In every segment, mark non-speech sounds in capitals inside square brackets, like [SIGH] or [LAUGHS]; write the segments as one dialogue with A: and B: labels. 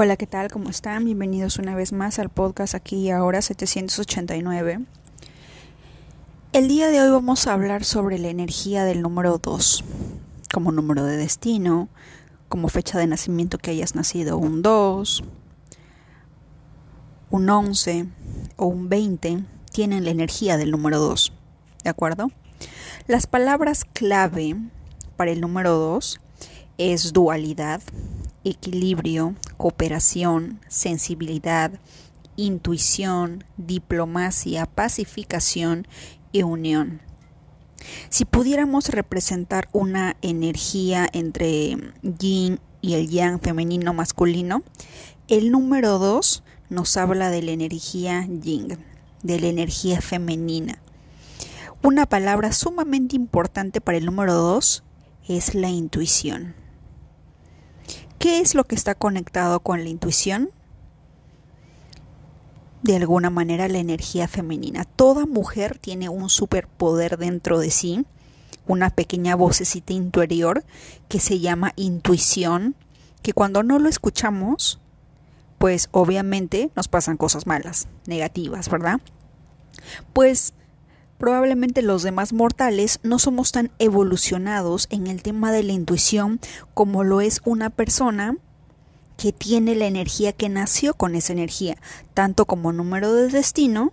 A: Hola, ¿qué tal? ¿Cómo están? Bienvenidos una vez más al podcast aquí y ahora 789. El día de hoy vamos a hablar sobre la energía del número 2, como número de destino, como fecha de nacimiento que hayas nacido un 2, un 11 o un 20, tienen la energía del número 2, ¿de acuerdo? Las palabras clave para el número 2 es dualidad, equilibrio, cooperación, sensibilidad, intuición, diplomacia, pacificación y unión. Si pudiéramos representar una energía entre yin y el yang femenino masculino, el número 2 nos habla de la energía yin, de la energía femenina. Una palabra sumamente importante para el número 2 es la intuición. ¿Qué es lo que está conectado con la intuición? De alguna manera la energía femenina. Toda mujer tiene un superpoder dentro de sí, una pequeña vocecita interior que se llama intuición, que cuando no lo escuchamos, pues obviamente nos pasan cosas malas, negativas, ¿verdad? Pues probablemente los demás mortales no somos tan evolucionados en el tema de la intuición como lo es una persona que tiene la energía que nació con esa energía, tanto como número de destino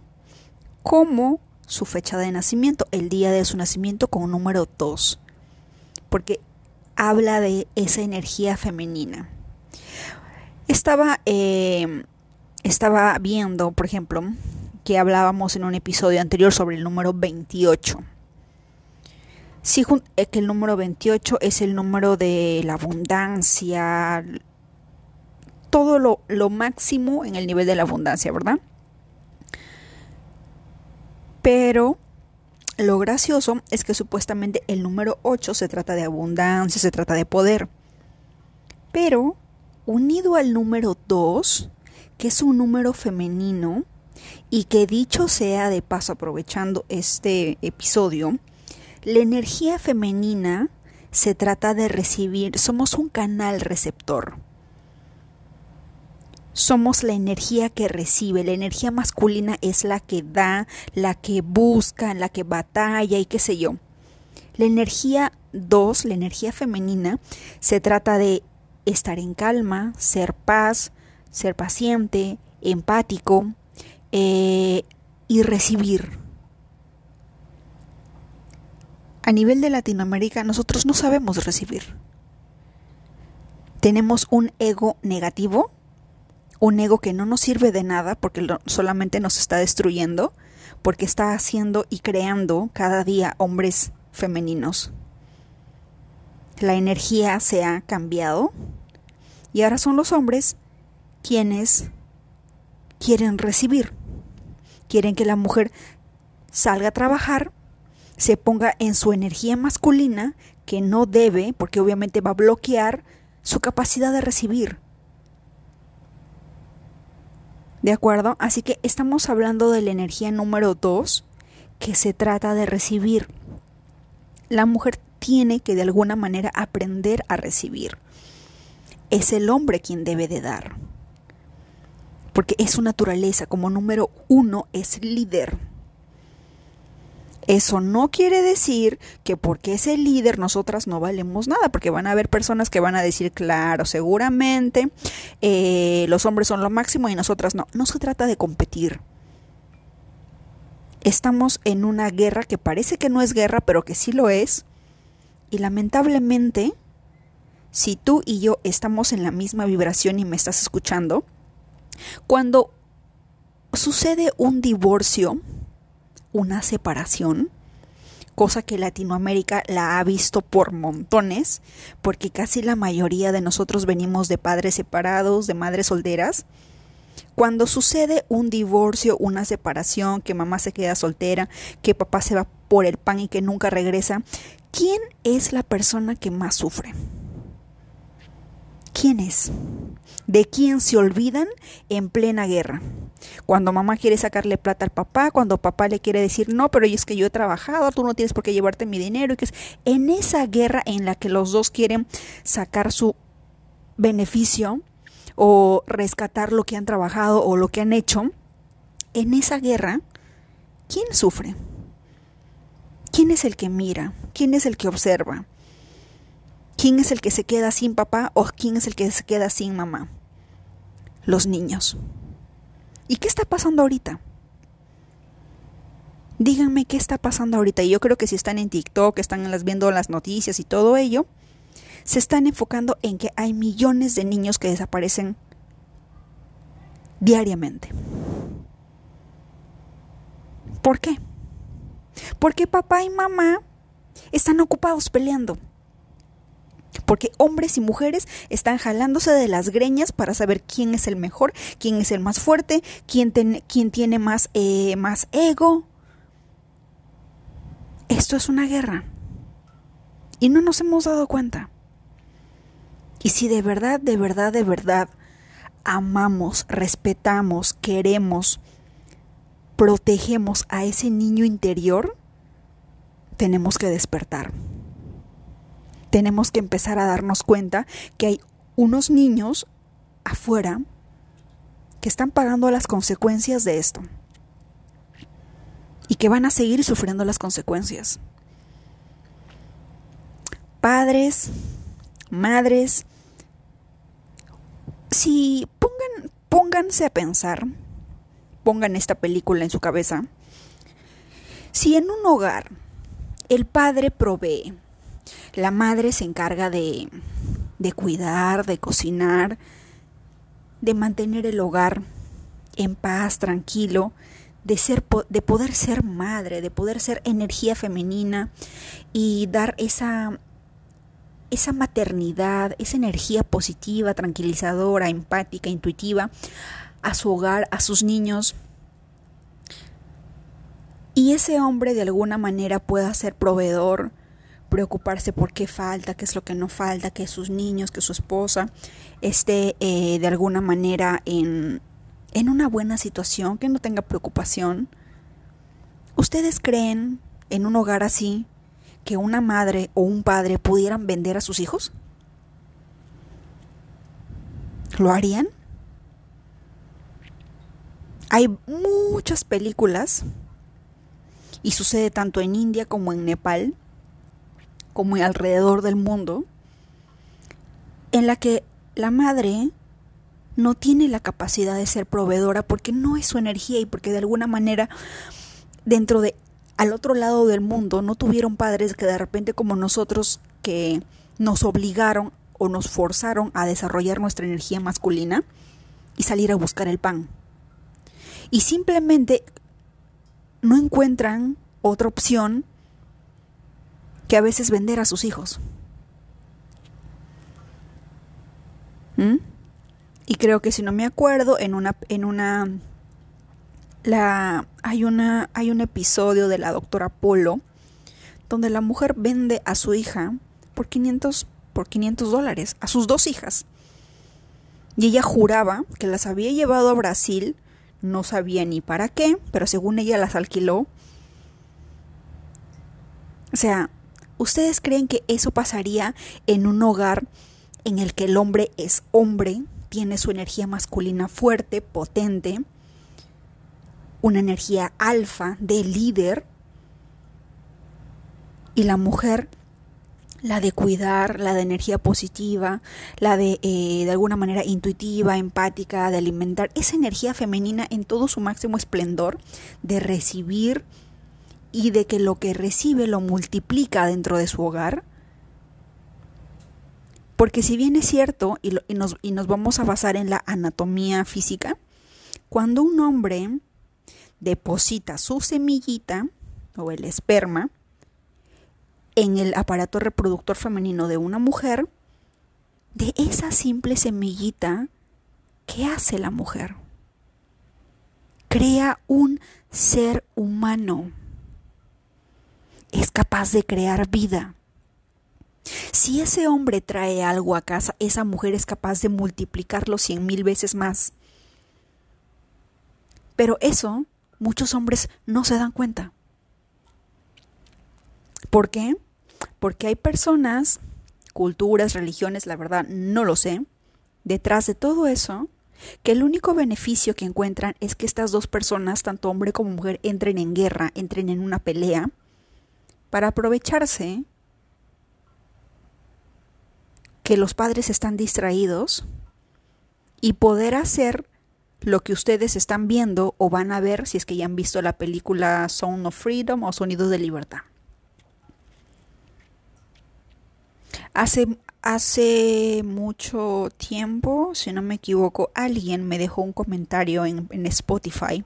A: como su fecha de nacimiento, el día de su nacimiento con número 2, porque habla de esa energía femenina. Estaba, eh, estaba viendo, por ejemplo, que hablábamos en un episodio anterior sobre el número 28. Sí, que el número 28 es el número de la abundancia, todo lo, lo máximo en el nivel de la abundancia, ¿verdad? Pero lo gracioso es que supuestamente el número 8 se trata de abundancia, se trata de poder. Pero unido al número 2, que es un número femenino, y que dicho sea de paso aprovechando este episodio, la energía femenina se trata de recibir, somos un canal receptor. Somos la energía que recibe, la energía masculina es la que da, la que busca, la que batalla y qué sé yo. La energía 2, la energía femenina, se trata de estar en calma, ser paz, ser paciente, empático, eh, y recibir. A nivel de Latinoamérica nosotros no sabemos recibir. Tenemos un ego negativo, un ego que no nos sirve de nada porque solamente nos está destruyendo, porque está haciendo y creando cada día hombres femeninos. La energía se ha cambiado y ahora son los hombres quienes quieren recibir quieren que la mujer salga a trabajar, se ponga en su energía masculina, que no debe, porque obviamente va a bloquear su capacidad de recibir. ¿De acuerdo? Así que estamos hablando de la energía número dos, que se trata de recibir. La mujer tiene que de alguna manera aprender a recibir. Es el hombre quien debe de dar porque es su naturaleza. Como número uno es líder. Eso no quiere decir que porque es el líder nosotras no valemos nada, porque van a haber personas que van a decir, claro, seguramente eh, los hombres son lo máximo y nosotras no. No se trata de competir. Estamos en una guerra que parece que no es guerra, pero que sí lo es. Y lamentablemente, si tú y yo estamos en la misma vibración y me estás escuchando, cuando sucede un divorcio, una separación, cosa que Latinoamérica la ha visto por montones, porque casi la mayoría de nosotros venimos de padres separados, de madres solteras. Cuando sucede un divorcio, una separación, que mamá se queda soltera, que papá se va por el pan y que nunca regresa, ¿quién es la persona que más sufre? ¿Quién es? ¿De quién se olvidan en plena guerra? Cuando mamá quiere sacarle plata al papá, cuando papá le quiere decir, no, pero es que yo he trabajado, tú no tienes por qué llevarte mi dinero. Y que es en esa guerra en la que los dos quieren sacar su beneficio, o rescatar lo que han trabajado o lo que han hecho, en esa guerra, ¿quién sufre? ¿Quién es el que mira? ¿Quién es el que observa? ¿Quién es el que se queda sin papá o quién es el que se queda sin mamá? Los niños. ¿Y qué está pasando ahorita? Díganme qué está pasando ahorita. Y yo creo que si están en TikTok, están viendo las noticias y todo ello, se están enfocando en que hay millones de niños que desaparecen diariamente. ¿Por qué? Porque papá y mamá están ocupados peleando. Porque hombres y mujeres están jalándose de las greñas para saber quién es el mejor, quién es el más fuerte, quién, quién tiene más, eh, más ego. Esto es una guerra. Y no nos hemos dado cuenta. Y si de verdad, de verdad, de verdad amamos, respetamos, queremos, protegemos a ese niño interior, tenemos que despertar. Tenemos que empezar a darnos cuenta que hay unos niños afuera que están pagando las consecuencias de esto y que van a seguir sufriendo las consecuencias. Padres, madres, si pongan, pónganse a pensar, pongan esta película en su cabeza, si en un hogar el padre provee, la madre se encarga de, de cuidar, de cocinar, de mantener el hogar en paz, tranquilo, de, ser, de poder ser madre, de poder ser energía femenina y dar esa, esa maternidad, esa energía positiva, tranquilizadora, empática, intuitiva a su hogar, a sus niños. Y ese hombre de alguna manera pueda ser proveedor, preocuparse por qué falta, qué es lo que no falta, que sus niños, que su esposa esté eh, de alguna manera en, en una buena situación, que no tenga preocupación. ¿Ustedes creen en un hogar así que una madre o un padre pudieran vender a sus hijos? ¿Lo harían? Hay muchas películas, y sucede tanto en India como en Nepal, como alrededor del mundo, en la que la madre no tiene la capacidad de ser proveedora porque no es su energía y porque de alguna manera dentro de al otro lado del mundo no tuvieron padres que de repente como nosotros que nos obligaron o nos forzaron a desarrollar nuestra energía masculina y salir a buscar el pan. Y simplemente no encuentran otra opción que a veces vender a sus hijos. ¿Mm? Y creo que si no me acuerdo, en una, en una, la, hay una, hay un episodio de la doctora Polo donde la mujer vende a su hija por 500, por 500 dólares, a sus dos hijas. Y ella juraba que las había llevado a Brasil, no sabía ni para qué, pero según ella las alquiló. O sea, ¿ustedes creen que eso pasaría en un hogar en el que el hombre es hombre, tiene su energía masculina fuerte, potente, una energía alfa de líder, y la mujer la de cuidar, la de energía positiva, la de eh, de alguna manera intuitiva, empática, de alimentar esa energía femenina en todo su máximo esplendor, de recibir y de que lo que recibe lo multiplica dentro de su hogar, porque si bien es cierto, y, nos, y nos vamos a basar en la anatomía física, cuando un hombre deposita su semillita o el esperma en el aparato reproductor femenino de una mujer, de esa simple semillita, ¿qué hace la mujer? Crea un ser humano. Es capaz de crear vida. Si ese hombre trae algo a casa, esa mujer es capaz de multiplicarlo cien mil veces más. Pero eso muchos hombres no se dan cuenta. ¿Por qué? Porque hay personas, culturas, religiones, la verdad no lo sé, detrás de todo eso, que el único beneficio que encuentran es que estas dos personas, tanto hombre como mujer, entren en guerra, entren en una pelea, para aprovecharse que los padres están distraídos y poder hacer lo que ustedes están viendo o van a ver si es que ya han visto la película Sound of Freedom o Sonidos de Libertad. Hace, hace mucho tiempo, si no me equivoco, alguien me dejó un comentario en, en Spotify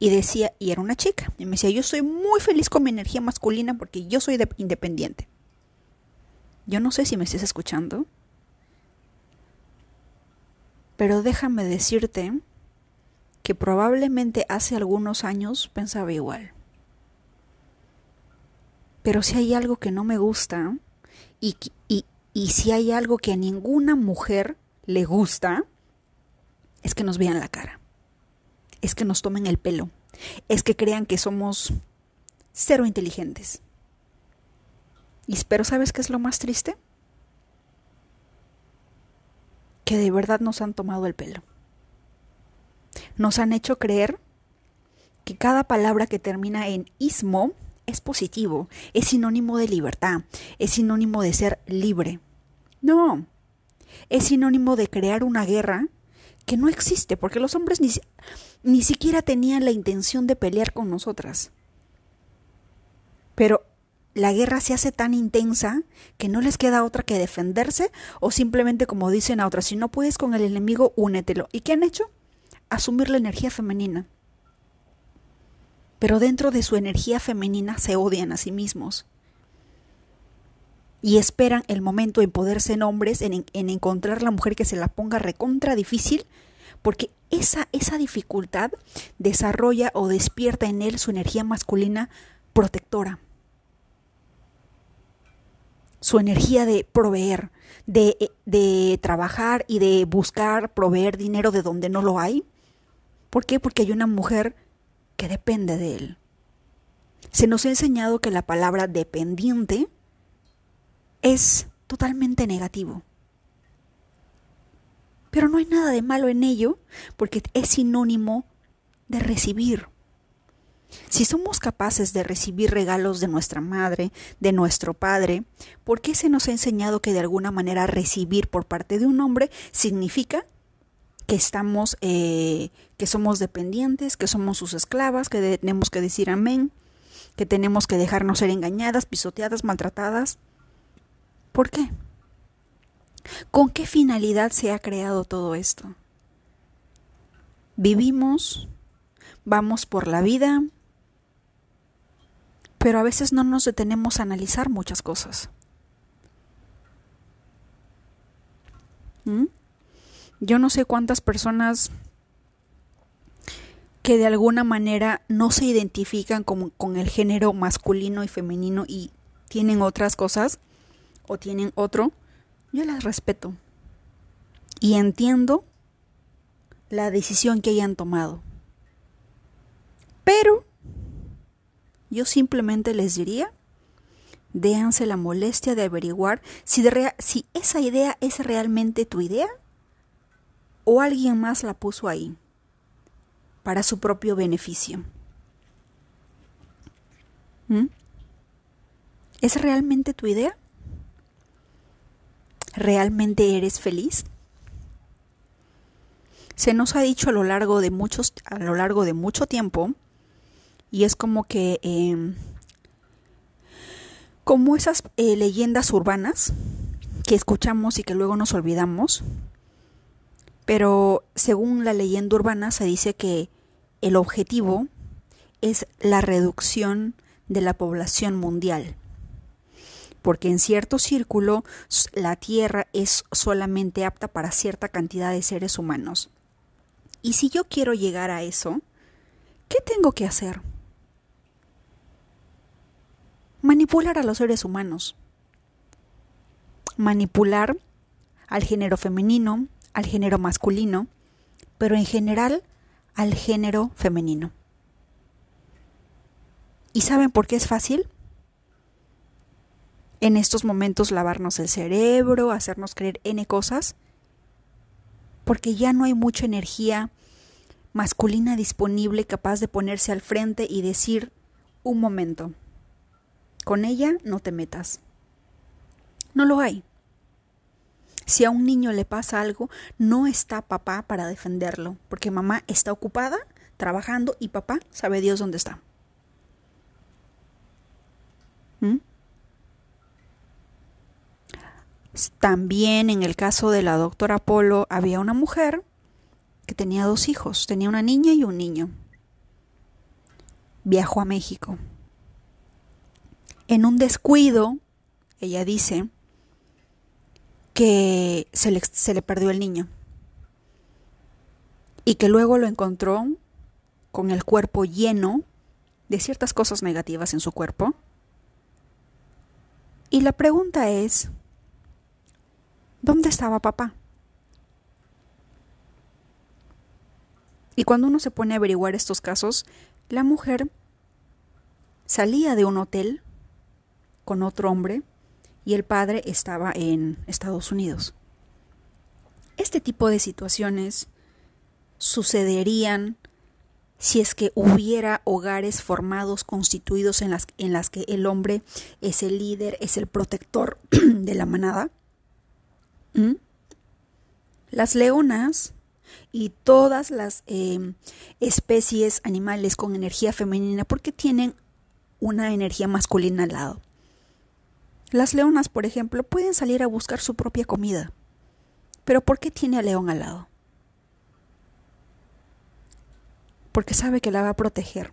A: y decía, y era una chica, y me decía, yo soy muy feliz con mi energía masculina porque yo soy independiente. Yo no sé si me estás escuchando, pero déjame decirte que probablemente hace algunos años pensaba igual. Pero si hay algo que no me gusta y, y, y si hay algo que a ninguna mujer le gusta, es que nos vean la cara, es que nos tomen el pelo, es que crean que somos cero inteligentes. Y espero, ¿sabes qué es lo más triste? Que de verdad nos han tomado el pelo. Nos han hecho creer que cada palabra que termina en ismo es positivo, es sinónimo de libertad, es sinónimo de ser libre. No, es sinónimo de crear una guerra que no existe, porque los hombres ni, ni siquiera tenían la intención de pelear con nosotras. Pero la guerra se hace tan intensa que no les queda otra que defenderse o simplemente como dicen a otras, si no puedes con el enemigo, únetelo. ¿Y qué han hecho? Asumir la energía femenina. Pero dentro de su energía femenina se odian a sí mismos. Y esperan el momento en poder ser hombres, en, en encontrar la mujer que se la ponga recontra difícil, porque esa, esa dificultad desarrolla o despierta en él su energía masculina protectora su energía de proveer, de, eh, de, trabajar y de buscar proveer dinero de donde no lo hay. ¿Por qué? Porque hay una mujer que depende de él. Se nos ha enseñado que la palabra dependiente es totalmente negativo. Pero no hay nada de malo en ello porque es sinónimo de recibir. Si somos capaces de recibir regalos de nuestra madre, de nuestro padre, ¿por qué se nos ha enseñado que de alguna manera recibir por parte de un hombre significa que estamos, eh, que somos dependientes, que somos sus esclavas, que tenemos que decir amén, que tenemos que dejarnos ser engañadas, pisoteadas, maltratadas? ¿Por qué? ¿Con qué finalidad se ha creado todo esto? Vivimos, vamos por la vida, pero a veces no nos detenemos a analizar muchas cosas. ¿Mm? Yo no sé cuántas personas que de alguna manera no se identifican con, con, el género masculino y femenino y tienen otras cosas o tienen otro, yo las respeto y entiendo la decisión que hayan tomado. Pero yo simplemente les diría, déanse la molestia de averiguar si, si esa idea es realmente tu idea o alguien más la puso ahí para su propio beneficio. ¿Mm? ¿Es realmente tu idea? ¿Realmente eres feliz? Se nos ha dicho a lo largo de muchos a lo largo de mucho tiempo y es como que em, como esas eh, leyendas urbanas que escuchamos y que luego nos olvidamos pero según la leyenda urbana se dice que el objetivo es la reducción de la población mundial porque en cierto círculo la Tierra es solamente apta para cierta cantidad de seres humanos. Y si yo quiero llegar a eso, ¿qué tengo que hacer? manipular a los seres humanos, manipular al género femenino, al género masculino, pero en general al género femenino. ¿Y saben por qué es fácil? En estos momentos lavarnos el cerebro, hacernos creer N cosas, porque ya no hay mucha energía masculina disponible capaz de ponerse al frente y decir, un momento, con ella no te metas. No lo hay. Si a un niño le pasa algo, no está papá para defenderlo, porque mamá está ocupada trabajando y papá sabe Dios dónde está. ¿Mm? También en el caso de la doctora Polo había una mujer que tenía dos hijos, tenía una niña y un niño. Viajó a México. En un descuido, ella dice que se le, se le perdió el niño y que luego lo encontró con el cuerpo lleno de ciertas cosas negativas en su cuerpo. Y la pregunta es, ¿dónde estaba papá? Y cuando uno se pone a averiguar estos casos, la mujer salía de un hotel con otro hombre y el padre estaba en Estados Unidos. Este tipo de situaciones sucederían si es que hubiera hogares formados, constituidos en las, en las que el hombre es el líder, es el protector [CLEARS THROAT] de la manada. Las leonas y todas las em, especies animales con energía femenina, porque tienen una energía masculina al lado. Las leonas, por ejemplo, pueden salir a buscar su propia comida. Pero ¿por qué tiene a león al lado? porque sabe que la va a proteger.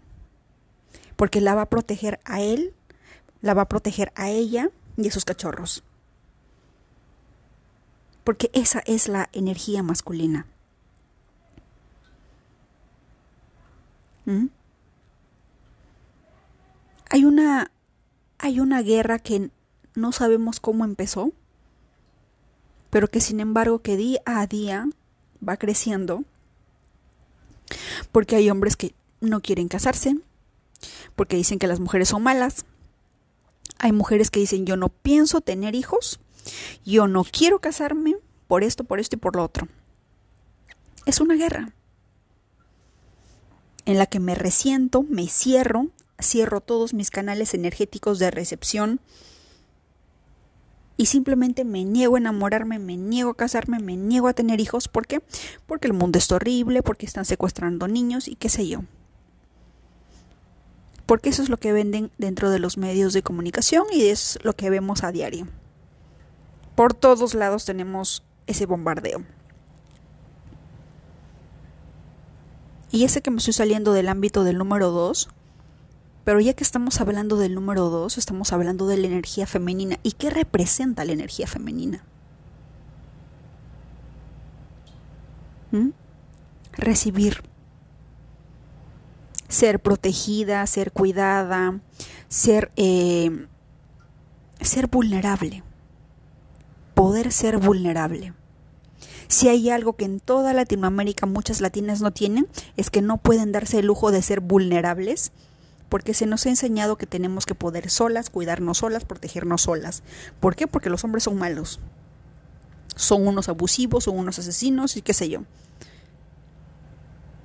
A: Porque la va a proteger a él, la va a proteger a ella y a sus cachorros. Porque esa es la energía masculina. ¿Mm? Hay una hay una guerra que no sabemos cómo empezó, pero que sin embargo que día a día va creciendo porque hay hombres que no quieren casarse, porque dicen que las mujeres son malas. Hay mujeres que dicen yo no pienso tener hijos, yo no quiero casarme por esto, por esto y por lo otro. Es una guerra en la que me resiento, me cierro, cierro todos mis canales energéticos de recepción y simplemente me niego a enamorarme, me niego a casarme, me niego a tener hijos. ¿Por qué? Porque el mundo es horrible, porque están secuestrando niños y qué sé yo. Porque eso es lo que venden dentro de los medios de comunicación y es lo que vemos a diario. Por todos lados tenemos ese bombardeo. Y ese que me estoy saliendo del ámbito del número 2 pero ya que estamos hablando del número dos, estamos hablando de la energía femenina. ¿Y qué representa la energía femenina? ¿Mm? Recibir. Ser protegida, ser cuidada, ser, eh, ser vulnerable. Poder ser vulnerable. Si hay algo que en toda Latinoamérica muchas latinas no tienen, es que no pueden darse el lujo de ser vulnerables porque se nos ha enseñado que tenemos que poder solas, cuidarnos solas, protegernos solas. ¿Por qué? Porque los hombres son malos. Son unos abusivos, son unos asesinos y qué sé yo.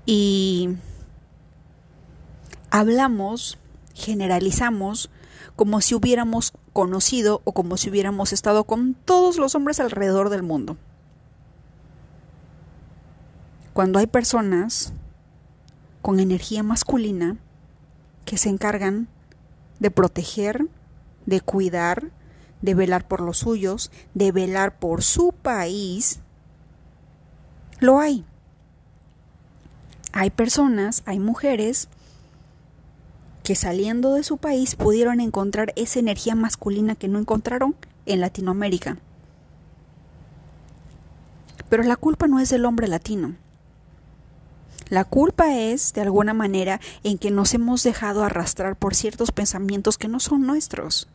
A: Y hablamos, generalizamos, como si hubiéramos conocido o como si hubiéramos estado con todos los hombres alrededor del mundo. Cuando hay personas con energía masculina, que se encargan de proteger, de cuidar, de velar por los suyos, de velar por su país, lo hay. Hay personas, hay mujeres que saliendo de su país pudieron encontrar esa energía masculina que no encontraron en Latinoamérica. Pero la culpa no es del hombre latino. La culpa es, de alguna manera, en que nos hemos dejado arrastrar por ciertos pensamientos que no son nuestros,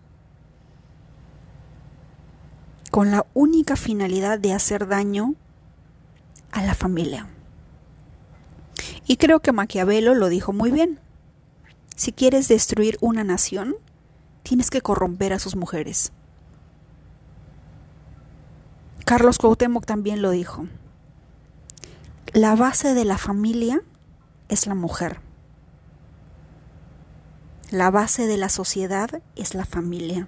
A: con la única finalidad de hacer daño a la familia. Y creo que Maquiavelo lo dijo muy bien. Si quieres destruir una nación, tienes que corromper a sus mujeres. Carlos Cuauhtémoc también lo dijo. La base de la familia es la mujer. La base de la sociedad es la familia.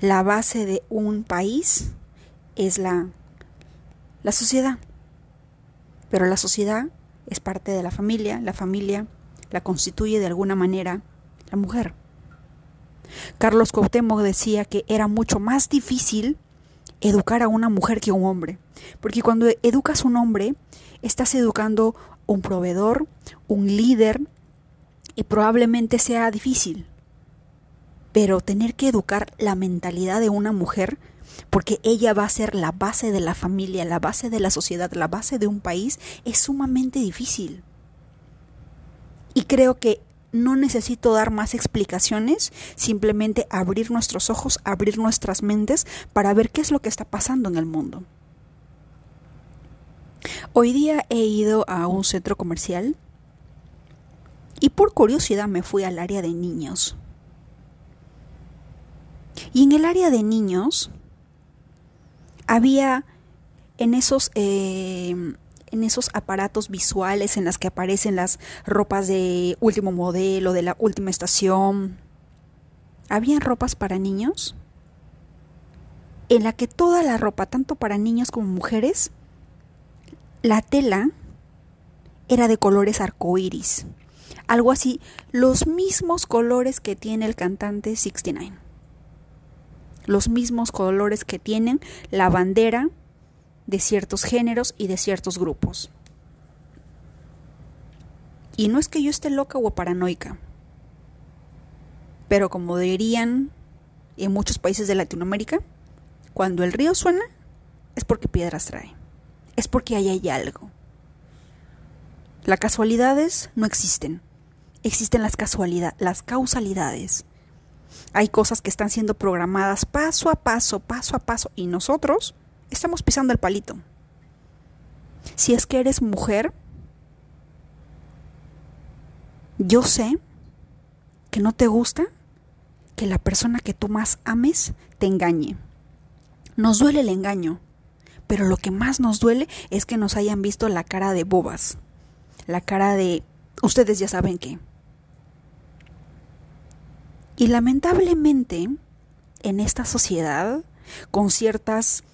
A: La base de un país es la, la sociedad. Pero la sociedad es parte de la familia, la familia la constituye de alguna manera la mujer. Carlos Cuauhtémoc decía que era mucho más difícil educar a una mujer que a un hombre, porque cuando educas a un hombre, estás educando un proveedor, un líder, y probablemente sea difícil. Pero tener que educar la mentalidad de una mujer, porque ella va a ser la base de la familia, la base de la sociedad, la base de un país, es sumamente difícil. Y creo que no necesito dar más explicaciones, simplemente abrir nuestros ojos, abrir nuestras mentes para ver qué es lo que está pasando en el mundo. Hoy día he ido a un centro comercial y por curiosidad me fui al área de niños. Y en el área de niños había en esos eh, en esos aparatos visuales en las que aparecen las ropas de último modelo, de la última estación. ¿Habían ropas para niños? En la que toda la ropa, tanto para niños como mujeres, la tela era de colores arcoíris. Algo así, los mismos colores que tiene el cantante 69. Los mismos colores que tienen la bandera de ciertos géneros y de ciertos grupos. Y no es que yo esté loca o paranoica, pero como dirían en muchos países de Latinoamérica, cuando el río suena es porque piedras trae, es porque ahí hay algo. Las casualidades no existen, existen las las causalidades. Hay cosas que están siendo programadas paso a paso, paso a paso, y nosotros estamos pisando el palito. Si es que eres mujer, yo sé que no te gusta que la persona que tú más ames te engañe. Nos duele el engaño, pero lo que más nos duele es que nos hayan visto la cara de bobas, la cara de ustedes ya saben qué. Y lamentablemente, en esta sociedad, con ciertas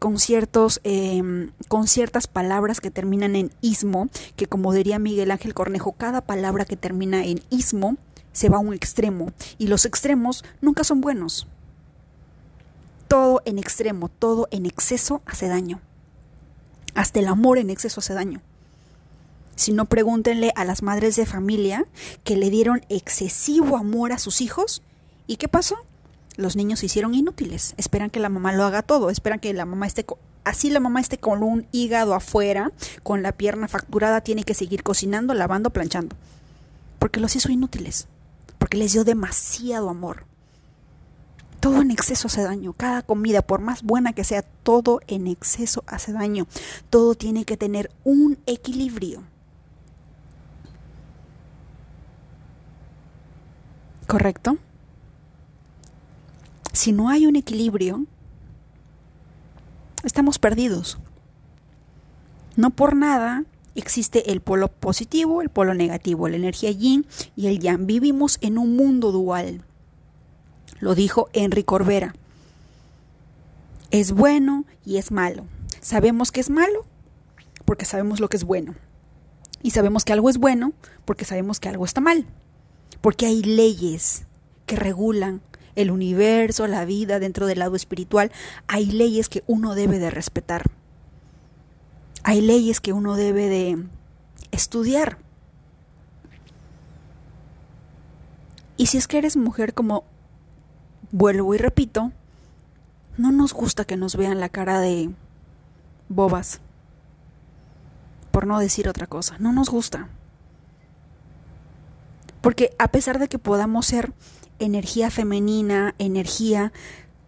A: con, ciertos, em, con ciertas palabras que terminan en ismo, que como diría Miguel Ángel Cornejo, cada palabra que termina en ismo se va a un extremo y los extremos nunca son buenos. Todo en extremo, todo en exceso hace daño. Hasta el amor en exceso hace daño. Si no, pregúntenle a las madres de familia que le dieron excesivo amor a sus hijos. ¿Y qué pasó? los niños se hicieron inútiles. Esperan que la mamá lo haga todo, esperan que la mamá esté así la mamá esté con un hígado afuera, con la pierna facturada, tiene que seguir cocinando, lavando, planchando. Porque los hizo inútiles, porque les dio demasiado amor. Todo en exceso hace daño. Cada comida, por más buena que sea, todo en exceso hace daño. Todo tiene que tener un equilibrio. ¿Correcto? si no hay un equilibrio, estamos perdidos. No por nada existe el polo positivo, el polo negativo, la energía yin y el yang. Vivimos en un mundo dual. Lo dijo Enrique Corbera. Es bueno y es malo. Sabemos que es malo porque sabemos lo que es bueno. Y sabemos que algo es bueno porque sabemos que algo está mal. Porque hay leyes que regulan el universo, la vida, dentro del lado espiritual, hay leyes que uno debe de respetar. Hay leyes que uno debe de estudiar. Y si es que eres mujer, como vuelvo y repito, no nos gusta que nos vean la cara de bobas, por no decir otra cosa, no nos gusta. Porque a pesar de que podamos ser energía femenina, energía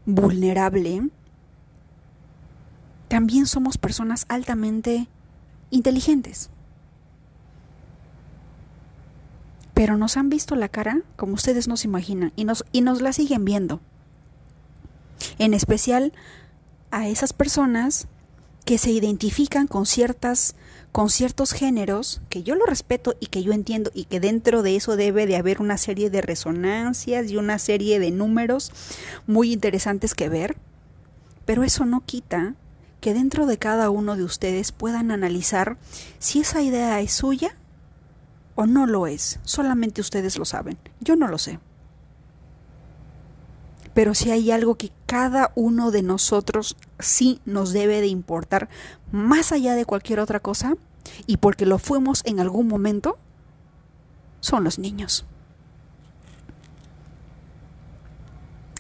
A: vulnerable, también somos personas altamente inteligentes. Pero nos han visto la cara como ustedes no se imaginan y nos, y nos la siguen viendo. En especial a esas personas que se identifican con ciertas con ciertos géneros que yo lo respeto y que yo entiendo y que dentro de eso debe de haber una serie de resonancias y una serie de números muy interesantes que ver, pero eso no quita que dentro de cada uno de ustedes puedan analizar si esa idea es suya o no lo es. Solamente ustedes lo saben. Yo no lo sé. Pero si hay algo que cada uno de nosotros sí nos debe de importar más allá de cualquier otra cosa, y porque lo fuimos en algún momento, son los niños.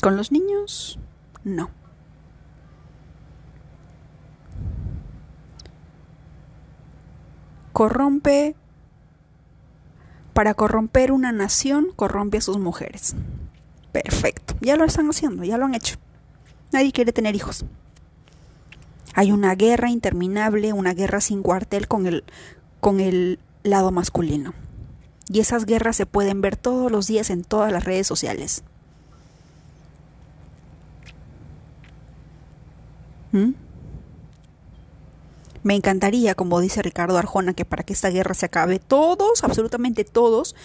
A: Con los niños, no. Corrompe, para corromper una nación, corrompe a sus mujeres. Perfecto, ya lo están haciendo, ya lo han hecho. Nadie quiere tener hijos. Hay una guerra interminable, una guerra sin cuartel con el, con el lado masculino. Y esas guerras se pueden ver todos los días en todas las redes sociales. ¿Mm? Me encantaría, como dice Ricardo Arjona, que para que esta guerra se acabe, todos, absolutamente todos,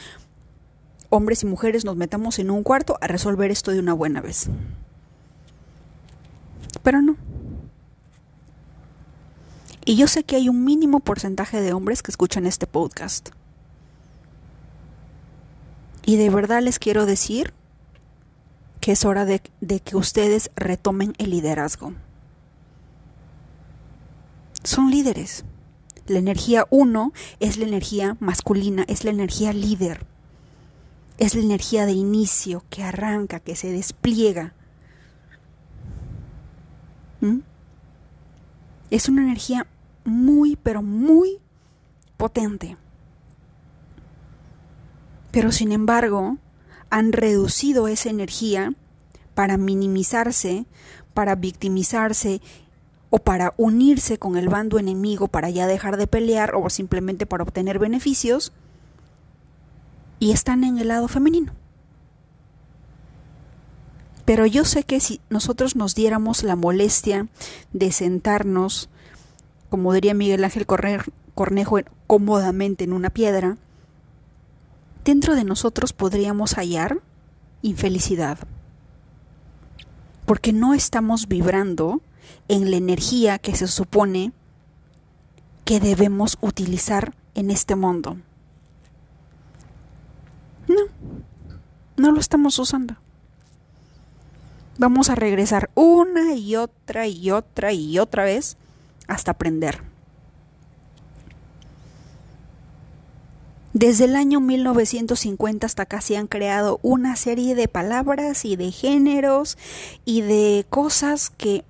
A: hombres y mujeres, nos metamos en un cuarto a resolver esto de una buena vez. Pero no. Y yo sé que hay un mínimo porcentaje de hombres que escuchan este podcast. Y de verdad les quiero decir que es hora de, que ustedes retomen el liderazgo. Son líderes. La energía uno es la energía masculina, es la energía líder. Es la energía de inicio que arranca, que se despliega. ¿Mm? Es una energía muy, pero muy potente. Pero sin embargo, han reducido esa energía para minimizarse, para victimizarse o para unirse con el bando enemigo para ya dejar de pelear o simplemente para obtener beneficios y están en el lado femenino. Pero yo sé que si nosotros nos diéramos la molestia de sentarnos como diría Miguel Ángel Cornejo, cómodamente en una piedra, dentro de nosotros podríamos hallar infelicidad. Porque no estamos vibrando en la energía que se supone que debemos utilizar en este mundo. No, no lo estamos usando. Vamos a regresar una y otra y otra y otra vez hasta aprender. Desde el año 1950 hasta acá se han creado una serie de palabras y de géneros y de cosas que,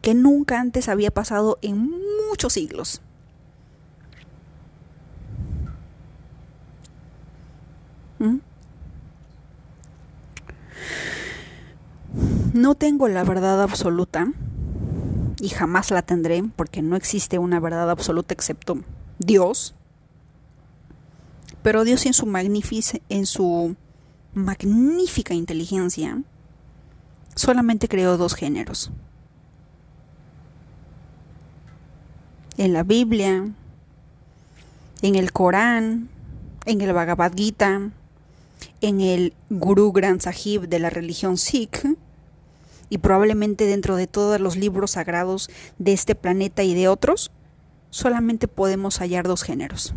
A: que nunca antes había pasado en muchos siglos. ¿Mm? No tengo la verdad absoluta y jamás la tendré porque no existe una verdad absoluta excepto Dios. Pero Dios en su, en su magnífica inteligencia solamente creó dos géneros. En la Biblia, en el Corán, en el Bhagavad Gita, en el Guru Granth Sahib de la religión Sikh, y probablemente dentro de todos los libros sagrados de este planeta y de otros, solamente podemos hallar dos géneros,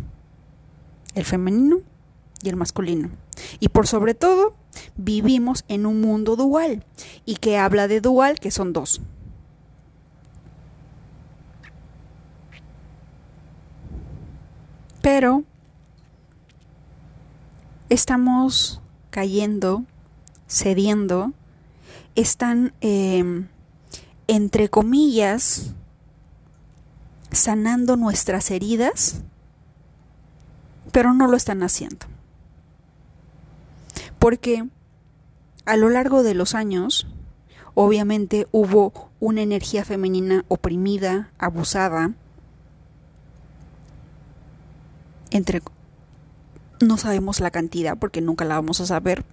A: el femenino y el masculino. Y por sobre todo, vivimos en un mundo dual. ¿Y que habla de dual? Que son dos. Pero estamos cayendo, cediendo están, em, entre comillas, sanando nuestras heridas, pero no lo están haciendo. Porque a lo largo de los años, obviamente hubo una energía femenina oprimida, abusada, entre no sabemos la cantidad porque nunca la vamos a saber,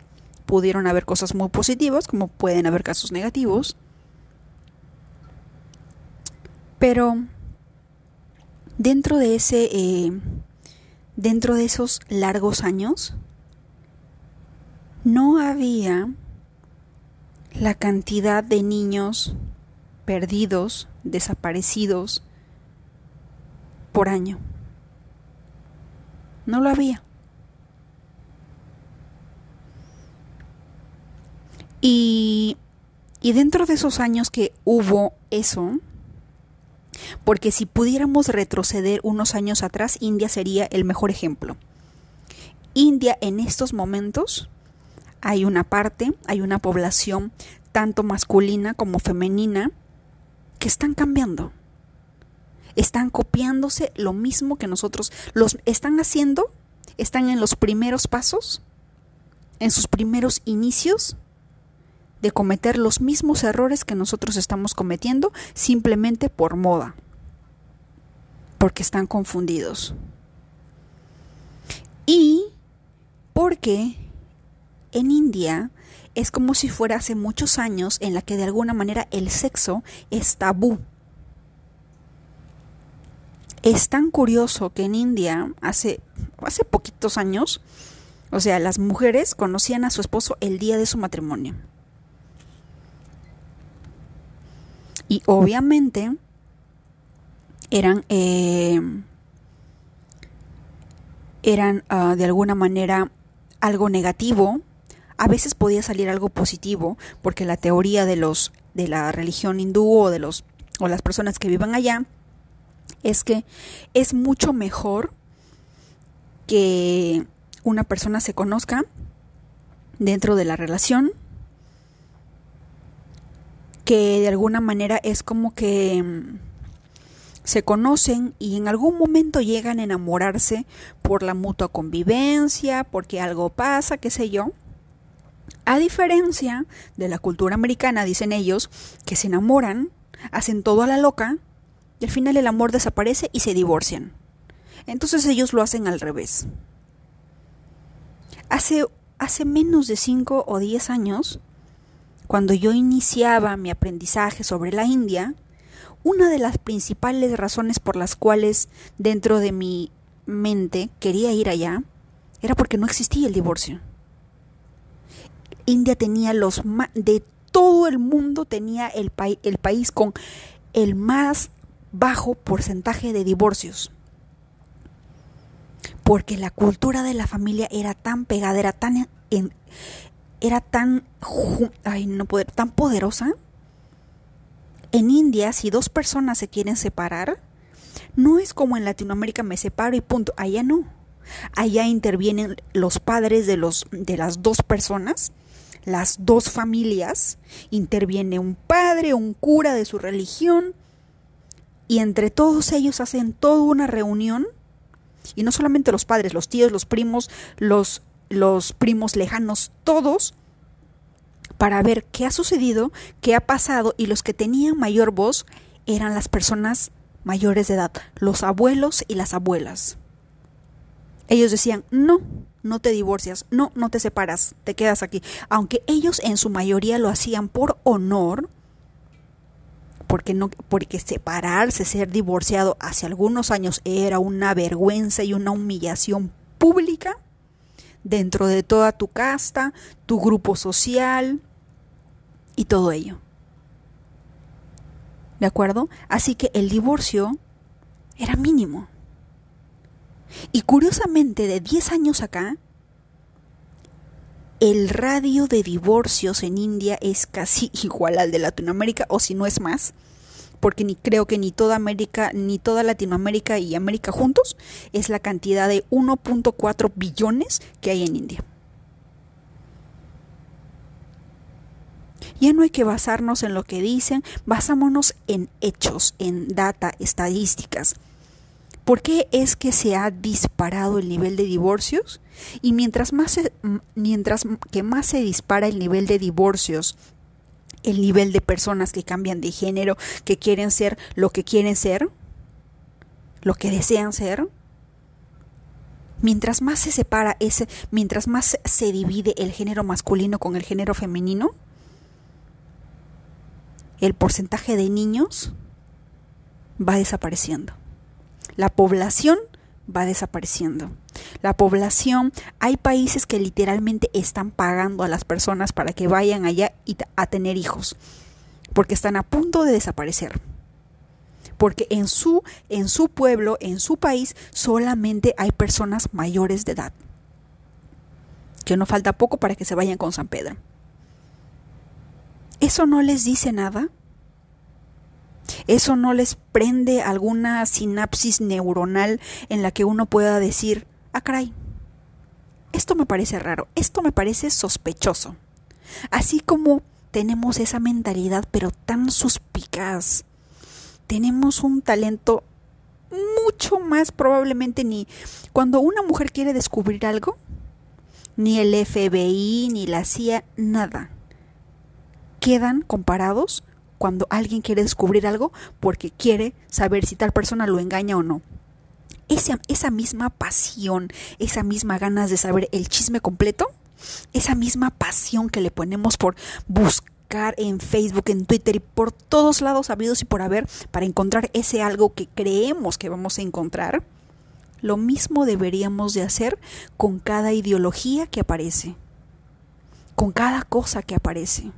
A: pudieron haber cosas muy positivas como pueden haber casos negativos. Pero dentro de ese, eh, dentro de esos largos años, no había la cantidad de niños perdidos, desaparecidos por año. No lo había. Y, y dentro de esos años que hubo eso, porque si pudiéramos retroceder unos años atrás, India sería el mejor ejemplo. India en estos momentos hay una parte, hay una población tanto masculina como femenina que están cambiando. Están copiándose lo mismo que nosotros los están haciendo, están en los primeros pasos, en sus primeros inicios de cometer los mismos errores que nosotros estamos cometiendo simplemente por moda, porque están confundidos. Y porque en India es como si fuera hace muchos años en la que de alguna manera el sexo es tabú. Es tan curioso que en India hace, hace poquitos años, o sea, las mujeres conocían a su esposo el día de su matrimonio. Y obviamente eran, eh, eran uh, de alguna manera algo negativo a veces podía salir algo positivo, porque la teoría de los de la religión hindú o de los o las personas que vivan allá es que es mucho mejor que una persona se conozca dentro de la relación que de alguna manera es como que mm, se conocen y en algún momento llegan a enamorarse por la mutua convivencia, porque algo pasa, qué sé yo. A diferencia de la cultura americana, dicen ellos, que se enamoran, hacen todo a la loca y al final el amor desaparece y se divorcian. Entonces ellos lo hacen al revés. Hace, hace menos de 5 o 10 años, cuando yo iniciaba mi aprendizaje sobre la India, una de las principales razones por las cuales dentro de mi mente quería ir allá era porque no existía el divorcio. India tenía los de todo el mundo tenía el, el país con el más bajo porcentaje de divorcios. Porque la cultura de la familia era tan pegada, era tan era tan ay, no poder, tan poderosa. En India, si dos personas se quieren separar, no es como en Latinoamérica me separo y punto. Allá no. Allá intervienen los padres de los de las dos personas las dos familias, interviene un padre, un cura de su religión, y entre todos ellos hacen toda una reunión, y no solamente los padres, los tíos, los primos, los, los primos lejanos, todos, para ver qué ha sucedido, qué ha pasado, y los que tenían mayor voz eran las personas mayores de edad, los abuelos y las abuelas. Ellos decían, no, no te divorcias, no, no te separas, te quedas aquí. Aunque ellos en su mayoría lo hacían por honor, porque, no, porque separarse, ser divorciado hace algunos años era una vergüenza y una humillación pública dentro de toda tu casta, tu grupo social y todo ello. ¿De acuerdo? Así que el divorcio era mínimo. Y curiosamente, de 10 años acá, el radio de divorcios en India es casi [LAUGHS] igual al de Latinoamérica, o si no es más, porque ni creo que ni toda América, ni toda Latinoamérica y América juntos es la cantidad de 1.4 billones que hay en India. Ya no hay que basarnos en lo que dicen, basámonos en hechos, en data, estadísticas. ¿Por qué es que se ha disparado el nivel de divorcios? Y mientras más mientras que más se dispara el nivel de divorcios, el nivel de personas que cambian de género, que quieren ser lo que quieren ser, lo que desean ser, mientras más se separa ese, mientras más se divide el género masculino con el género femenino, el porcentaje de niños va desapareciendo. La población va desapareciendo. La población, hay países que literalmente están pagando a las personas para que vayan allá y a tener hijos, porque están a punto de desaparecer. Porque en su, en su pueblo, en su país, solamente hay personas mayores de edad. Que no falta poco para que se vayan con San Pedro. ¿Eso no les dice nada? ¿Eso no les prende alguna sinapsis neuronal en la que uno pueda decir, ah, caray, esto me parece raro, esto me parece sospechoso? Así como tenemos esa mentalidad pero tan suspicaz, tenemos un talento mucho más probablemente ni cuando una mujer quiere descubrir algo, ni el FBI, ni la CIA, nada. Quedan comparados cuando alguien quiere descubrir algo porque quiere saber si tal persona lo engaña o no. Esa, misma pasión, esa misma ganas de saber el chisme completo, esa misma pasión que le ponemos por buscar en Facebook, en Twitter y por todos lados habidos y por haber para encontrar ese algo que creemos que vamos a encontrar, lo mismo deberíamos de hacer con cada ideología que aparece, con cada cosa que aparece.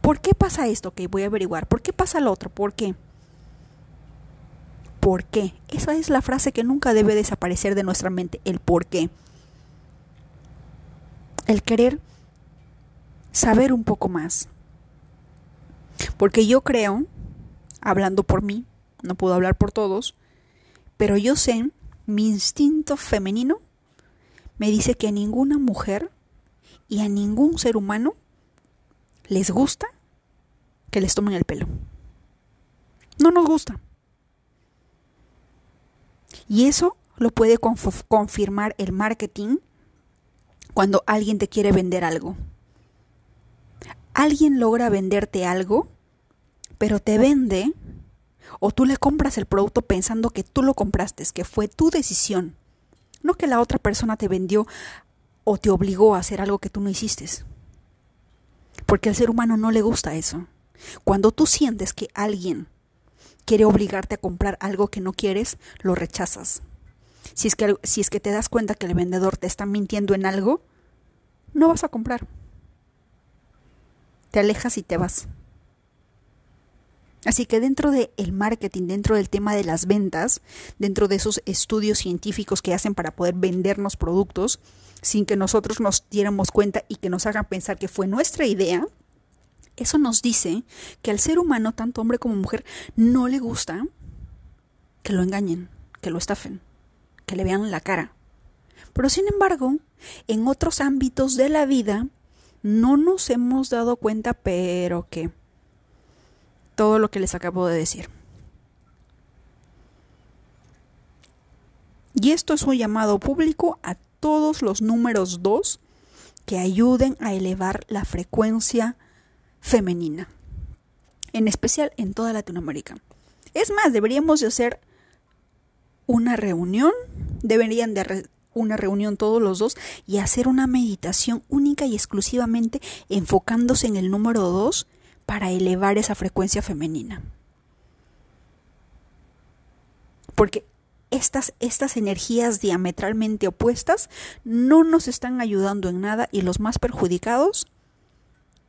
A: ¿Por qué pasa esto? Que voy a averiguar. ¿Por qué pasa lo otro? ¿Por qué? ¿Por qué? Esa es la frase que nunca debe desaparecer de nuestra mente, el por qué. El querer saber un poco más. Porque yo creo, hablando por mí, no puedo hablar por todos, pero yo sé, mi instinto femenino me dice que a ninguna mujer y a ningún ser humano les gusta que les tomen el pelo. No nos gusta. Y eso lo puede confirmar el marketing cuando alguien te quiere vender algo. Alguien logra venderte algo, pero te vende o tú le compras el producto pensando que tú lo compraste, que fue tu decisión, no que la otra persona te vendió o te obligó a hacer algo que tú no hiciste. Porque al ser humano no le gusta eso. Cuando tú sientes que alguien quiere obligarte a comprar algo que no quieres, lo rechazas. Si es que, si es que te das cuenta que el vendedor te está mintiendo en algo, no vas a comprar. Te alejas y te vas. Así que dentro del el marketing, dentro del tema de las ventas, dentro de esos estudios científicos que hacen para poder vendernos productos, sin que nosotros nos diéramos cuenta y que nos hagan pensar que fue nuestra idea, eso nos dice que al ser humano, tanto hombre como mujer, no le gusta que lo engañen, que lo estafen, que le vean la cara. Pero sin embargo, en otros ámbitos de la vida, no nos hemos dado cuenta, pero que todo lo que les acabo de decir. Y esto es un llamado público a todos los números 2 que ayuden a elevar la frecuencia femenina, en especial en toda Latinoamérica. Es más, deberíamos de hacer una reunión, deberían de una reunión todos los dos y hacer una meditación única y exclusivamente enfocándose en el número 2 para elevar esa frecuencia femenina. Porque estas, estas energías diametralmente opuestas no nos están ayudando en nada y los más perjudicados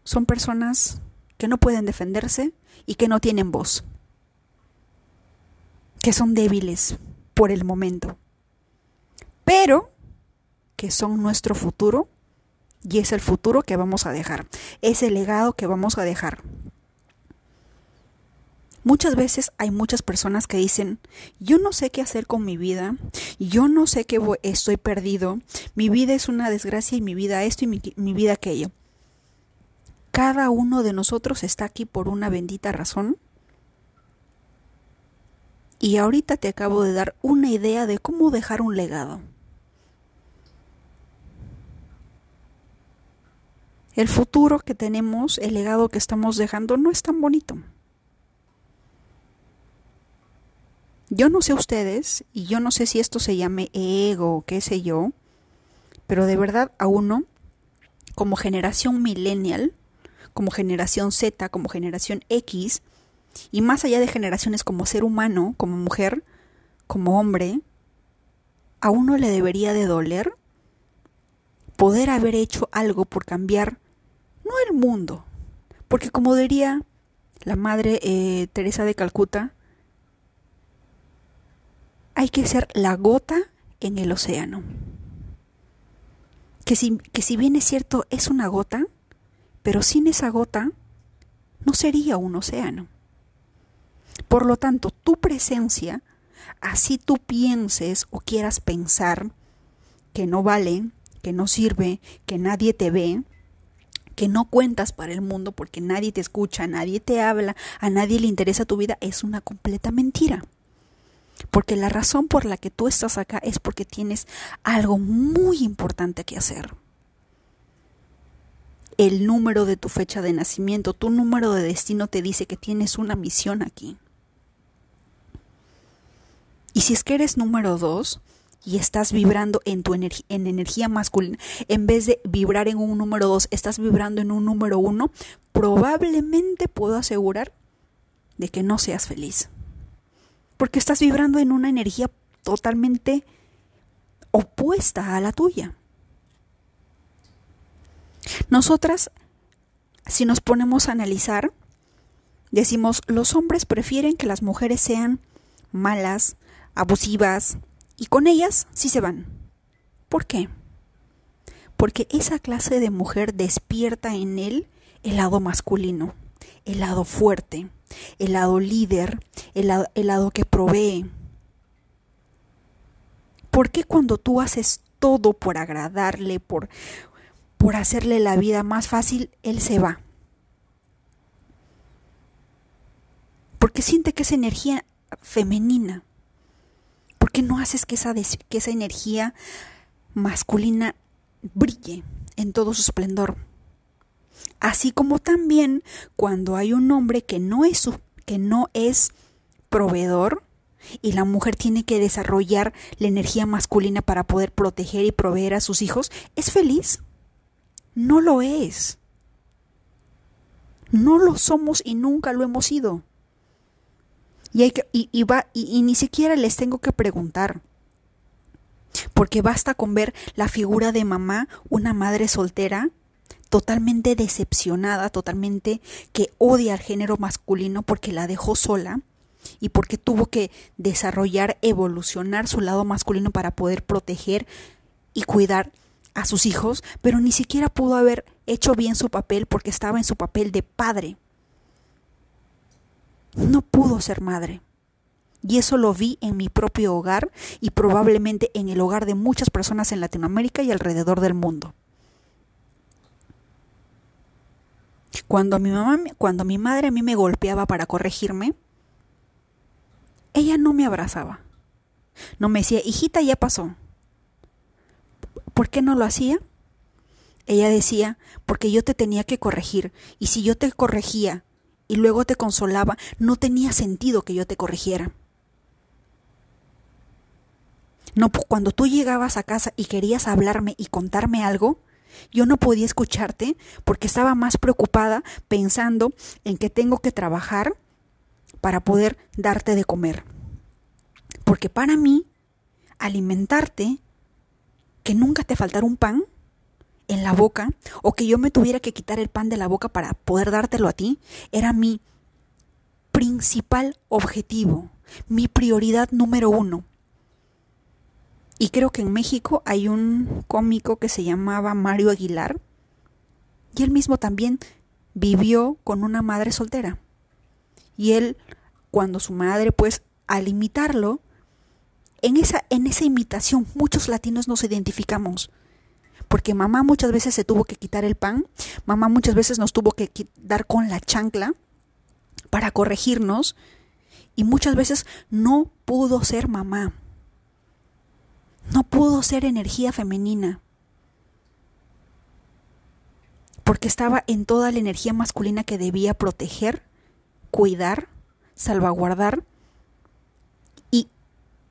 A: son personas que no pueden defenderse y que no tienen voz, que son débiles por el momento, pero que son nuestro futuro y es el futuro que vamos a dejar, es el legado que vamos a dejar. Muchas veces hay muchas personas que dicen, yo no sé qué hacer con mi vida, yo no sé qué estoy perdido, mi vida es una desgracia y mi vida esto y mi, mi vida aquello. Cada uno de nosotros está aquí por una bendita razón. Y ahorita te acabo de dar una idea de cómo dejar un legado. El futuro que tenemos, el legado que estamos dejando, no es tan bonito. Yo no sé ustedes, y yo no sé si esto se llame ego o qué sé yo, pero de verdad a uno, como generación millennial, como generación Z, como generación X, Y más allá de generaciones como ser humano, como mujer, como hombre, a uno le debería de doler poder haber hecho algo por cambiar, no el mundo, porque como diría la madre eh, Teresa de Calcuta, hay que ser la gota en el océano. Que si, que si bien es cierto es una gota, pero sin esa gota no sería un océano. Por lo tanto, tu presencia, así tú pienses o quieras pensar que no vale, que no sirve, que nadie te ve, que no cuentas para el mundo porque nadie te escucha, nadie te habla, a nadie le interesa tu vida, es una completa mentira. Porque la razón por la que tú estás acá es porque tienes algo muy importante que hacer. El número de tu fecha de nacimiento, tu número de destino te dice que tienes una misión aquí. Y si es que eres número dos y estás vibrando en tu en energía masculina, en vez de vibrar en un número dos, estás vibrando en un número uno, probablemente puedo asegurar de que no seas feliz porque estás vibrando en una energía totalmente opuesta a la tuya. Nosotras, si nos ponemos a analizar, decimos, los hombres prefieren que las mujeres sean malas, abusivas, y con ellas sí se van. ¿Por qué? Porque esa clase de mujer despierta en él el lado masculino, el lado fuerte, el lado líder, el lado, que provee. ¿Por qué cuando tú haces todo por agradarle, por, por hacerle la vida más fácil, él se va? Porque siente que esa energía femenina. ¿Por qué no haces que esa, que esa energía masculina brille en todo su esplendor? Así como también cuando hay un hombre que no es, que no es proveedor y la mujer tiene que desarrollar la energía masculina para poder proteger y proveer a sus hijos, ¿es feliz? No lo es. No lo somos y nunca lo hemos sido. Y, hay que, y, va, y ni siquiera les tengo que preguntar. Porque basta con ver la figura de mamá, una madre soltera, totalmente decepcionada, totalmente que odia al género masculino porque la dejó sola y porque tuvo que desarrollar, evolucionar su lado masculino para poder proteger y cuidar a sus hijos, pero ni siquiera pudo haber hecho bien su papel porque estaba en su papel de padre. No pudo ser madre. Y eso lo vi en mi propio hogar y probablemente en el hogar de muchas personas en Latinoamérica y alrededor del mundo. Cuando mi mamá, cuando mi madre a mí me golpeaba para corregirme, ella no me abrazaba. No me decía, hijita, ya pasó. ¿Por qué no lo hacía? Ella decía, porque yo te tenía que corregir, y si yo te corregía y luego te consolaba, no tenía sentido que yo te corrigiera. No, cuando tú llegabas a casa y querías hablarme y contarme algo, yo no podía escucharte porque estaba más preocupada pensando en que tengo que trabajar para poder darte de comer. Porque para mí, alimentarte, que nunca te faltara un pan en la boca, o que yo me tuviera que quitar el pan de la boca para poder dártelo a ti, era mi principal objetivo, mi prioridad número uno. Y creo que en México hay un cómico que se llamaba Mario Aguilar. Y él mismo también vivió con una madre soltera. Y él, cuando su madre, pues, al imitarlo, en esa, en esa imitación muchos latinos nos identificamos. Porque mamá muchas veces se tuvo que quitar el pan, mamá muchas veces nos tuvo que dar con la chancla para corregirnos y muchas veces no pudo ser mamá. No pudo ser energía femenina. Porque estaba en toda la energía masculina que debía proteger, cuidar, salvaguardar.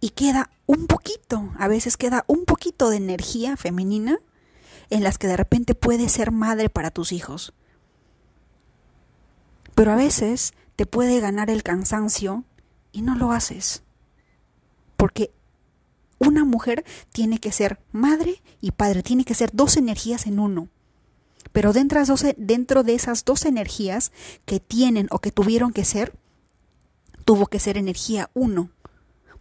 A: Y, queda un poquito, a veces queda un poquito de energía femenina en las que de repente puedes ser madre para tus hijos. Pero a veces te puede ganar el cansancio y no lo haces. Porque una mujer tiene que ser madre y padre, tiene que ser dos energías en uno. Pero dentro de esas dos energías que tienen o que tuvieron que ser, tuvo que ser energía uno,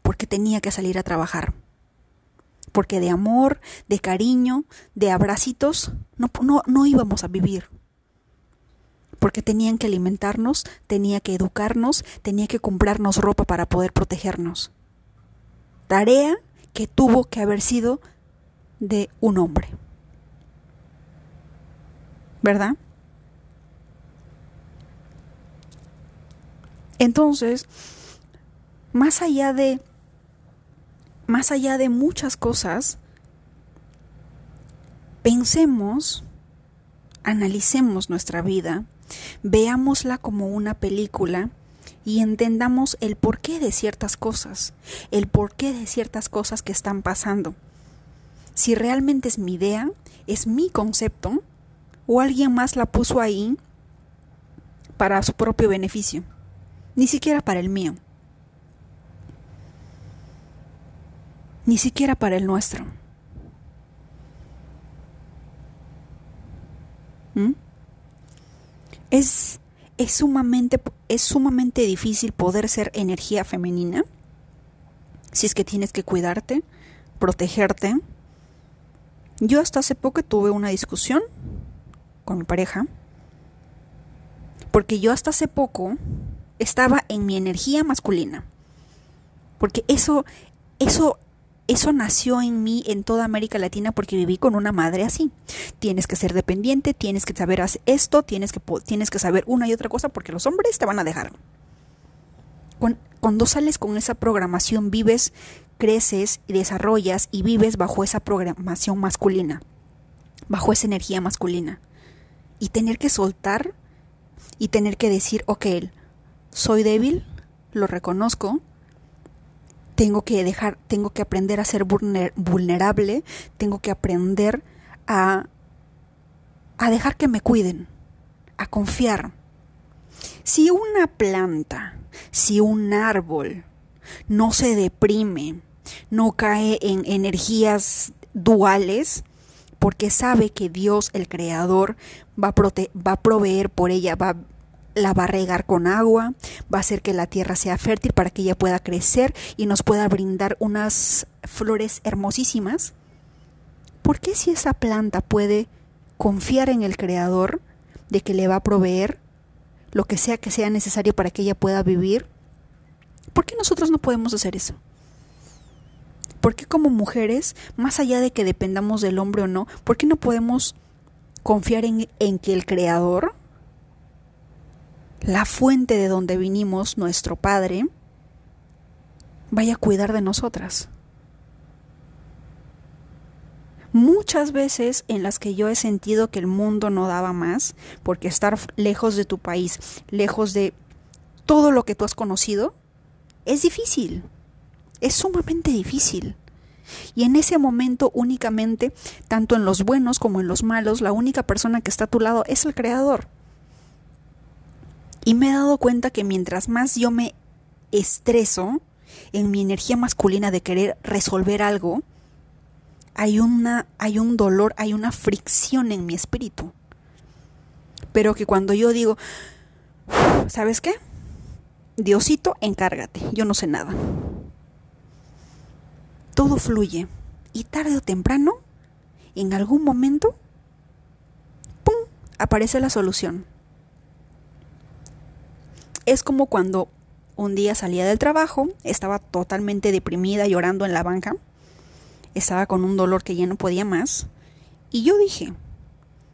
A: porque tenía que salir a trabajar. Porque de amor, de cariño, de abracitos, no, no, no íbamos a vivir. Porque tenían que alimentarnos, tenía que educarnos, tenía que comprarnos ropa para poder protegernos. Tarea que tuvo que haber sido de un hombre. ¿verdad? Entonces, más allá de más allá de muchas cosas, pensemos, analicemos nuestra vida, veámosla como una película y entendamos el porqué de ciertas cosas, el porqué de ciertas cosas que están pasando. Si realmente es mi idea, es mi concepto, o alguien más la puso ahí para su propio beneficio, ni siquiera para el mío, ni siquiera para el nuestro. ¿Mm? Es, es, sumamente, es sumamente difícil poder ser energía femenina si es que tienes que cuidarte, protegerte. Yo hasta hace poco tuve una discusión con mi pareja, porque yo hasta hace poco estaba en mi energía masculina, porque eso, eso, eso nació en mí en toda América Latina porque viví con una madre así. Tienes que ser dependiente, tienes que saber hacer esto, tienes que, tienes que saber una y otra cosa porque los hombres te van a dejar. Cuando sales con esa programación, vives, creces desarrollas y vives bajo esa programación masculina, bajo esa energía masculina y tener que soltar y tener que decir, ok, soy débil, lo reconozco, tengo que dejar, tengo que aprender a ser vulnerable, tengo que aprender a, a dejar que me cuiden, a confiar. Si una planta, si un árbol no se deprime, no cae en energías duales, porque sabe que Dios, el Creador, va a, va proveer por ella, va, la va a regar con agua, va a hacer que la tierra sea fértil para que ella pueda crecer y nos pueda brindar unas flores hermosísimas. ¿Por qué si esa planta puede confiar en el Creador de que le va a proveer lo que sea que sea necesario para que ella pueda vivir? ¿Por qué nosotros no podemos hacer eso? ¿Por qué como mujeres, más allá de que dependamos del hombre o no, por qué no podemos confiar en, en que el Creador, la fuente de donde vinimos, nuestro Padre, vaya a cuidar de nosotras? Muchas veces en las que yo he sentido que el mundo no daba más, porque estar lejos de tu país, lejos de todo lo que tú has conocido, es difícil es sumamente difícil. Y en ese momento únicamente, tanto en los buenos como en los malos, la única persona que está a tu lado es el Creador. Y me he dado cuenta que mientras más yo me estreso en mi energía masculina de querer resolver algo, hay, una, hay un dolor, hay una fricción en mi espíritu. Pero que cuando yo digo, ¿sabes qué? Diosito, encárgate, yo no sé nada todo fluye. Y tarde o temprano, en algún momento, ¡pum!, aparece la solución. Es como cuando un día salía del trabajo, estaba totalmente deprimida, llorando en la banca, estaba con un dolor que ya no podía más, y yo dije,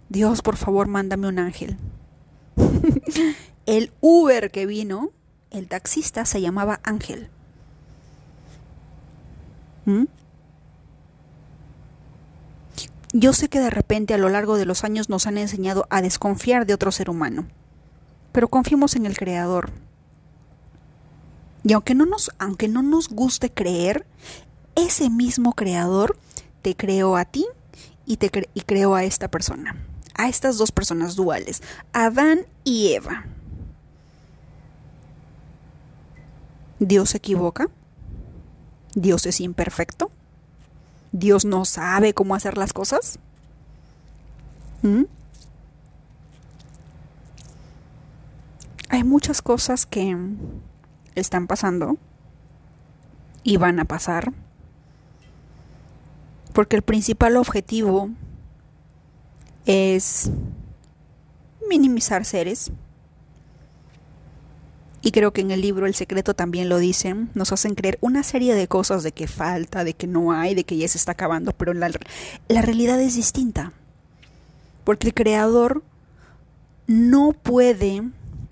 A: Dios, por favor, mándame un ángel. [LAUGHS] el Uber que vino, el taxista se llamaba Ángel. ¿Mm? Yo sé que de repente a lo largo de los años nos han enseñado a desconfiar de otro ser humano, pero confiemos en el Creador. Y aunque no nos, aunque no nos guste creer, ese mismo Creador te creó a ti y, te y creó a esta persona, a estas dos personas duales, Adán y Eva. Dios se equivoca. Dios es imperfecto. Dios no sabe cómo hacer las cosas. ¿Mm? Hay muchas cosas que están pasando y van a pasar porque el principal objetivo es minimizar seres. Y creo que en el libro El secreto también lo dicen, nos hacen creer una serie de cosas de que falta, de que no hay, de que ya se está acabando, pero la, la realidad es distinta. Porque el creador no puede,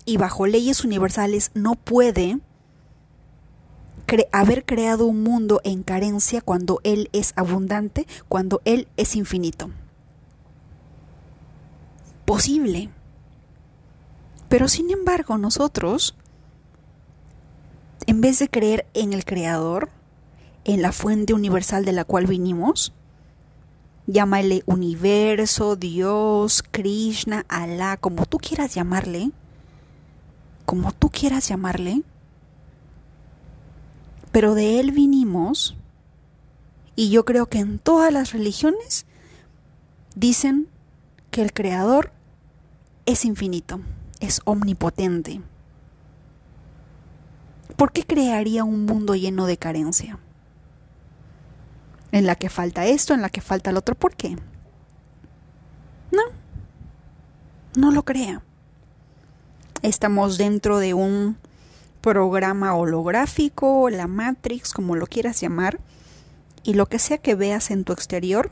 A: y bajo leyes universales, no puede haber creado un mundo en carencia cuando Él es abundante, cuando Él es infinito. Posible. Pero sin embargo nosotros, en vez de creer en el Creador, en la fuente universal de la cual vinimos, llámale universo, Dios, Krishna, Alá, como tú quieras llamarle, como tú quieras llamarle, pero de Él vinimos y yo creo que en todas las religiones dicen que el Creador es infinito, es omnipotente. ¿Por qué crearía un mundo lleno de carencia? En la que falta esto, en la que falta el otro, ¿por qué? No, no lo crea. Estamos dentro de un programa holográfico, la Matrix, como lo quieras llamar, y lo que sea que veas en tu exterior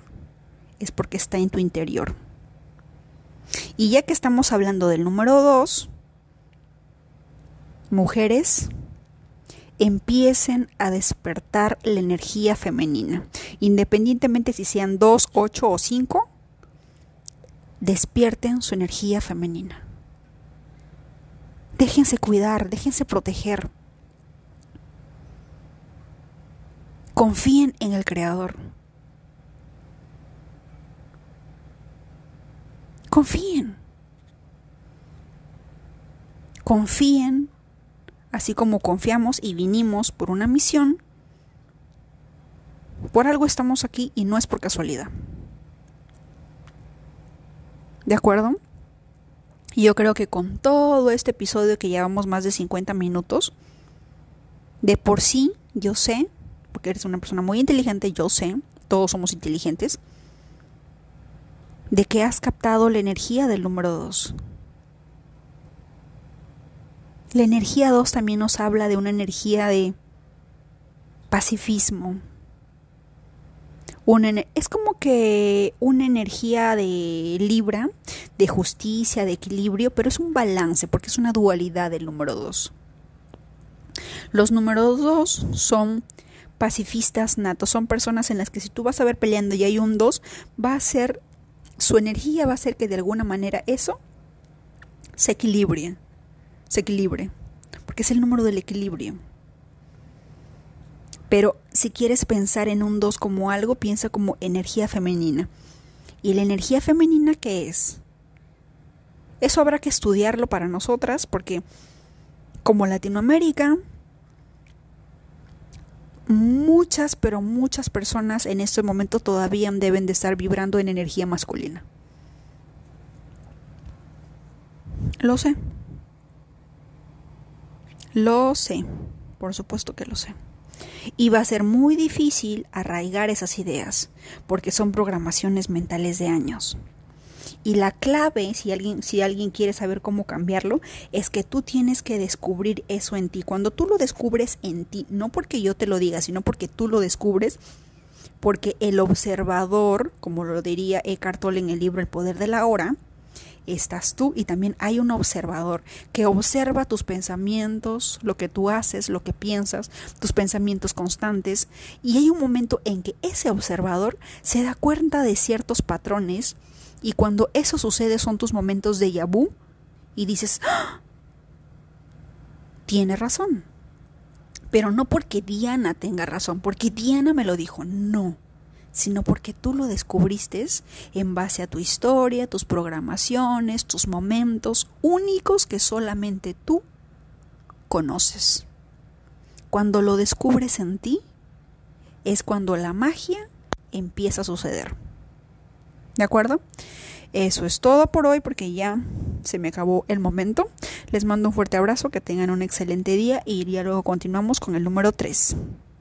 A: es porque está en tu interior. Y ya que estamos hablando del número 2, mujeres, empiecen a despertar la energía femenina. Independientemente si sean 2, 8 o 5, despierten su energía femenina. Déjense cuidar, déjense proteger. Confíen en el Creador. Confíen. Confíen, así como confiamos y vinimos por una misión. Por algo estamos aquí y no es por casualidad. ¿De acuerdo? Y yo creo que con todo este episodio que llevamos más de 50 minutos, de por sí yo sé, porque eres una persona muy inteligente, yo sé, todos somos inteligentes, de que has captado la energía del número 2. La energía 2 también nos habla de una energía de pacifismo, es como que una energía de Libra, de justicia, de equilibrio, pero es un balance porque es una dualidad del número 2. Los números 2 son pacifistas natos, son personas en las que si tú vas a ver peleando y hay un 2, va a ser, su energía va a ser que de alguna manera eso se equilibre, se equilibre, porque es el número del equilibrio. Pero si quieres pensar en un 2 como algo, piensa como energía femenina. ¿Y la energía femenina qué es? Eso habrá que estudiarlo para nosotras porque como Latinoamérica, muchas, pero muchas personas en este momento todavía deben de estar vibrando en energía masculina. Lo sé. Lo sé. Por supuesto que lo sé. Y va a ser muy difícil arraigar esas ideas, porque son programaciones mentales de años. Y la clave, si alguien, si alguien quiere saber cómo cambiarlo, es que tú tienes que descubrir eso en ti. Cuando tú lo descubres en ti, no porque yo te lo diga, sino porque tú lo descubres, porque el observador, como lo diría Eckhart Tolle en el libro El poder de la hora, estás tú y también hay un observador que observa tus pensamientos, lo que tú haces, lo que piensas, tus pensamientos constantes y hay un momento en que ese observador se da cuenta de ciertos patrones y cuando eso sucede son tus momentos de yabú y dices, ¡Ah! tiene razón. Pero no porque Diana tenga razón, porque Diana me lo dijo, no sino porque tú lo descubriste en base a tu historia, tus programaciones, tus momentos únicos que solamente tú conoces. Cuando lo descubres en ti, es cuando la magia empieza a suceder. ¿De acuerdo? Eso es todo por hoy porque ya se me acabó el momento. Les mando un fuerte abrazo, que tengan un excelente día y ya luego continuamos con el número 3.